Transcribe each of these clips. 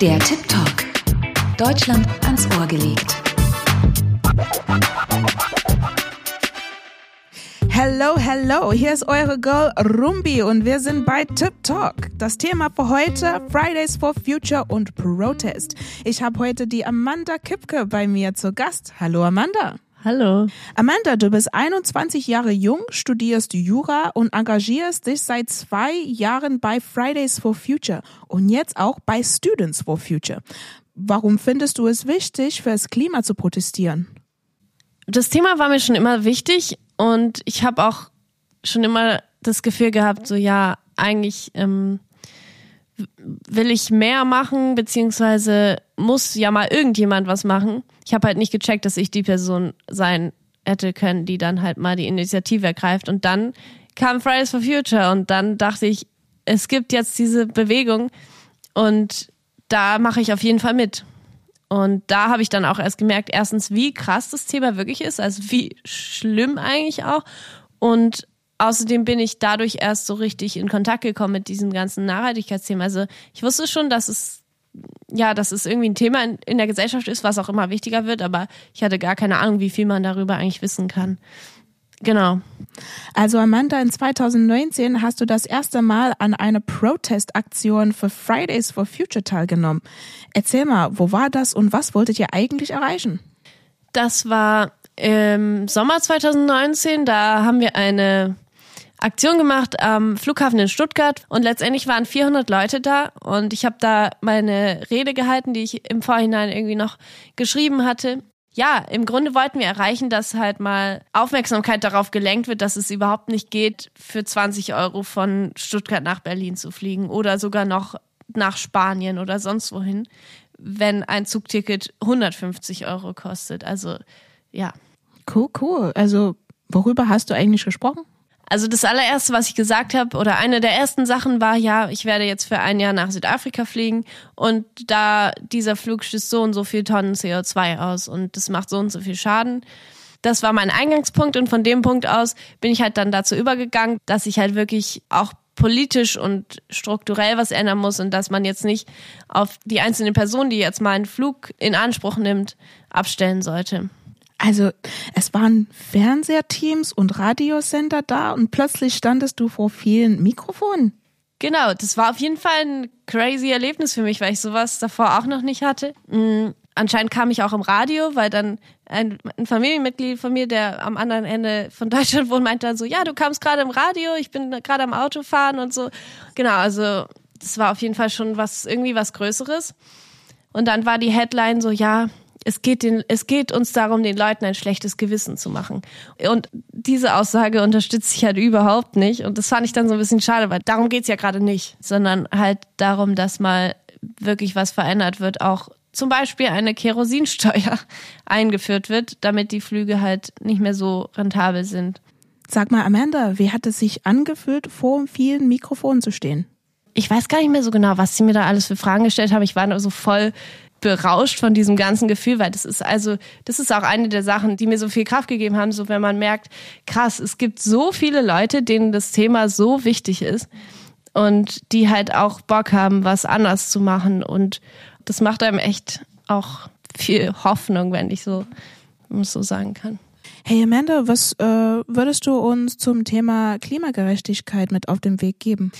Der Tip Talk. Deutschland ans Ohr gelegt. Hello, hello, hier ist eure Girl Rumbi und wir sind bei Tip Talk. Das Thema für heute Fridays for Future und Protest. Ich habe heute die Amanda Kipke bei mir zu Gast. Hallo Amanda. Hallo. Amanda, du bist 21 Jahre jung, studierst Jura und engagierst dich seit zwei Jahren bei Fridays for Future und jetzt auch bei Students for Future. Warum findest du es wichtig, für das Klima zu protestieren? Das Thema war mir schon immer wichtig und ich habe auch schon immer das Gefühl gehabt, so ja, eigentlich ähm, will ich mehr machen, beziehungsweise muss ja mal irgendjemand was machen. Ich habe halt nicht gecheckt, dass ich die Person sein hätte können, die dann halt mal die Initiative ergreift. Und dann kam Fridays for Future und dann dachte ich, es gibt jetzt diese Bewegung und da mache ich auf jeden Fall mit. Und da habe ich dann auch erst gemerkt, erstens, wie krass das Thema wirklich ist, also wie schlimm eigentlich auch. Und außerdem bin ich dadurch erst so richtig in Kontakt gekommen mit diesem ganzen Nachhaltigkeitsthema. Also ich wusste schon, dass es ja, dass es irgendwie ein Thema in, in der Gesellschaft ist, was auch immer wichtiger wird, aber ich hatte gar keine Ahnung, wie viel man darüber eigentlich wissen kann. Genau. Also Amanda, in 2019 hast du das erste Mal an einer Protestaktion für Fridays for Future teilgenommen. Erzähl mal, wo war das und was wolltet ihr eigentlich erreichen? Das war im Sommer 2019, da haben wir eine Aktion gemacht am Flughafen in Stuttgart und letztendlich waren 400 Leute da und ich habe da meine Rede gehalten, die ich im Vorhinein irgendwie noch geschrieben hatte. Ja, im Grunde wollten wir erreichen, dass halt mal Aufmerksamkeit darauf gelenkt wird, dass es überhaupt nicht geht, für 20 Euro von Stuttgart nach Berlin zu fliegen oder sogar noch nach Spanien oder sonst wohin, wenn ein Zugticket 150 Euro kostet. Also ja. Cool, cool. Also worüber hast du eigentlich gesprochen? Also das allererste, was ich gesagt habe, oder eine der ersten Sachen war, ja, ich werde jetzt für ein Jahr nach Südafrika fliegen und da dieser Flug stößt so und so viel Tonnen CO2 aus und das macht so und so viel Schaden. Das war mein Eingangspunkt und von dem Punkt aus bin ich halt dann dazu übergegangen, dass ich halt wirklich auch politisch und strukturell was ändern muss und dass man jetzt nicht auf die einzelne Person, die jetzt mal einen Flug in Anspruch nimmt, abstellen sollte. Also es waren Fernsehteams und Radiosender da und plötzlich standest du vor vielen Mikrofonen. Genau, das war auf jeden Fall ein crazy Erlebnis für mich, weil ich sowas davor auch noch nicht hatte. Mhm. Anscheinend kam ich auch im Radio, weil dann ein, ein, Familienmitglied von mir, der am anderen Ende von Deutschland wohnt, meinte dann so, ja, du kamst gerade im Radio, ich bin gerade am Autofahren und so. Genau, also das war auf jeden Fall schon was, irgendwie was Größeres. Und dann war die Headline so, ja, es geht, den, es geht uns darum, den Leuten ein schlechtes Gewissen zu machen. Und diese Aussage unterstütze ich halt überhaupt nicht. Und das fand ich dann so ein bisschen schade, weil darum geht's ja gerade nicht, sondern halt darum, dass mal wirklich was verändert wird, auch zum Beispiel eine Kerosinsteuer eingeführt wird, damit die Flüge halt nicht mehr so rentabel sind. Sag mal, Amanda, wie hat es sich angefühlt, vor vielen Mikrofonen zu stehen? Ich weiß gar nicht mehr so genau, was sie mir da alles für Fragen gestellt haben. Ich war nur so voll berauscht von diesem ganzen Gefühl, weil das ist also, das ist auch eine der Sachen, die mir so viel Kraft gegeben haben, so wenn man merkt, krass, es gibt so viele Leute, denen das Thema so wichtig ist und die halt auch Bock haben, was anders zu machen und das macht einem echt auch viel Hoffnung, wenn ich so, so sagen kann. Hey Amanda, was äh, würdest du uns zum Thema Klimagerechtigkeit mit auf den Weg geben?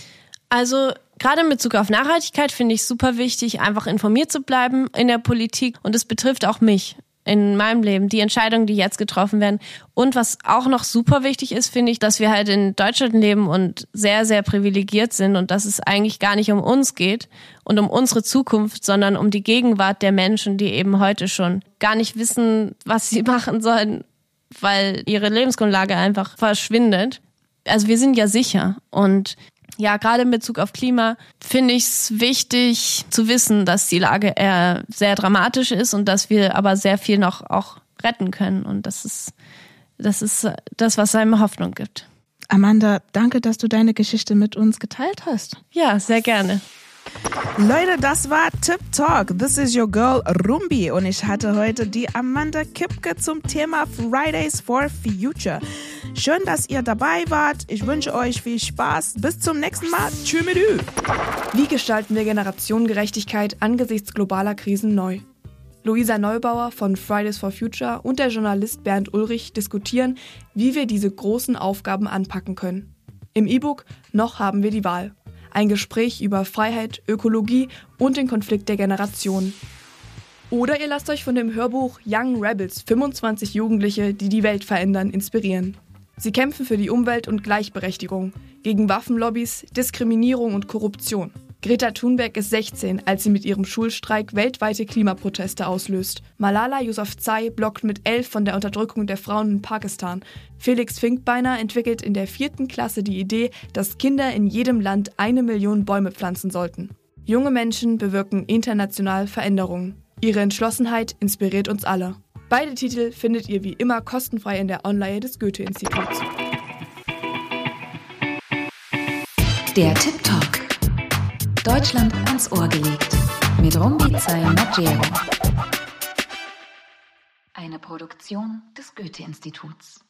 Also gerade in Bezug auf Nachhaltigkeit finde ich super wichtig, einfach informiert zu bleiben in der Politik. Und es betrifft auch mich in meinem Leben, die Entscheidungen, die jetzt getroffen werden. Und was auch noch super wichtig ist, finde ich, dass wir halt in Deutschland leben und sehr, sehr privilegiert sind und dass es eigentlich gar nicht um uns geht und um unsere Zukunft, sondern um die Gegenwart der Menschen, die eben heute schon gar nicht wissen, was sie machen sollen, weil ihre Lebensgrundlage einfach verschwindet. Also wir sind ja sicher und ja, gerade in Bezug auf Klima finde ich es wichtig zu wissen, dass die Lage eher sehr dramatisch ist und dass wir aber sehr viel noch auch retten können. Und das ist, das ist das, was einem Hoffnung gibt. Amanda, danke, dass du deine Geschichte mit uns geteilt hast. Ja, sehr gerne. Leute, das war Tip Talk. This is your girl Rumbi und ich hatte heute die Amanda Kipke zum Thema Fridays for Future. Schön, dass ihr dabei wart. Ich wünsche euch viel Spaß. Bis zum nächsten Mal. Tschüss mit Wie gestalten wir Generationengerechtigkeit angesichts globaler Krisen neu? Luisa Neubauer von Fridays for Future und der Journalist Bernd Ulrich diskutieren, wie wir diese großen Aufgaben anpacken können. Im E-Book Noch haben wir die Wahl. Ein Gespräch über Freiheit, Ökologie und den Konflikt der Generationen. Oder ihr lasst euch von dem Hörbuch Young Rebels 25 Jugendliche, die die Welt verändern, inspirieren. Sie kämpfen für die Umwelt und Gleichberechtigung, gegen Waffenlobbys, Diskriminierung und Korruption. Greta Thunberg ist 16, als sie mit ihrem Schulstreik weltweite Klimaproteste auslöst. Malala Yousafzai blockt mit 11 von der Unterdrückung der Frauen in Pakistan. Felix Finkbeiner entwickelt in der vierten Klasse die Idee, dass Kinder in jedem Land eine Million Bäume pflanzen sollten. Junge Menschen bewirken international Veränderungen. Ihre Entschlossenheit inspiriert uns alle. Beide Titel findet ihr wie immer kostenfrei in der Online des Goethe-Instituts. Der Tip Talk. Deutschland ans Ohr gelegt. Mit Rumbiza Maggiero. Eine Produktion des Goethe-Instituts.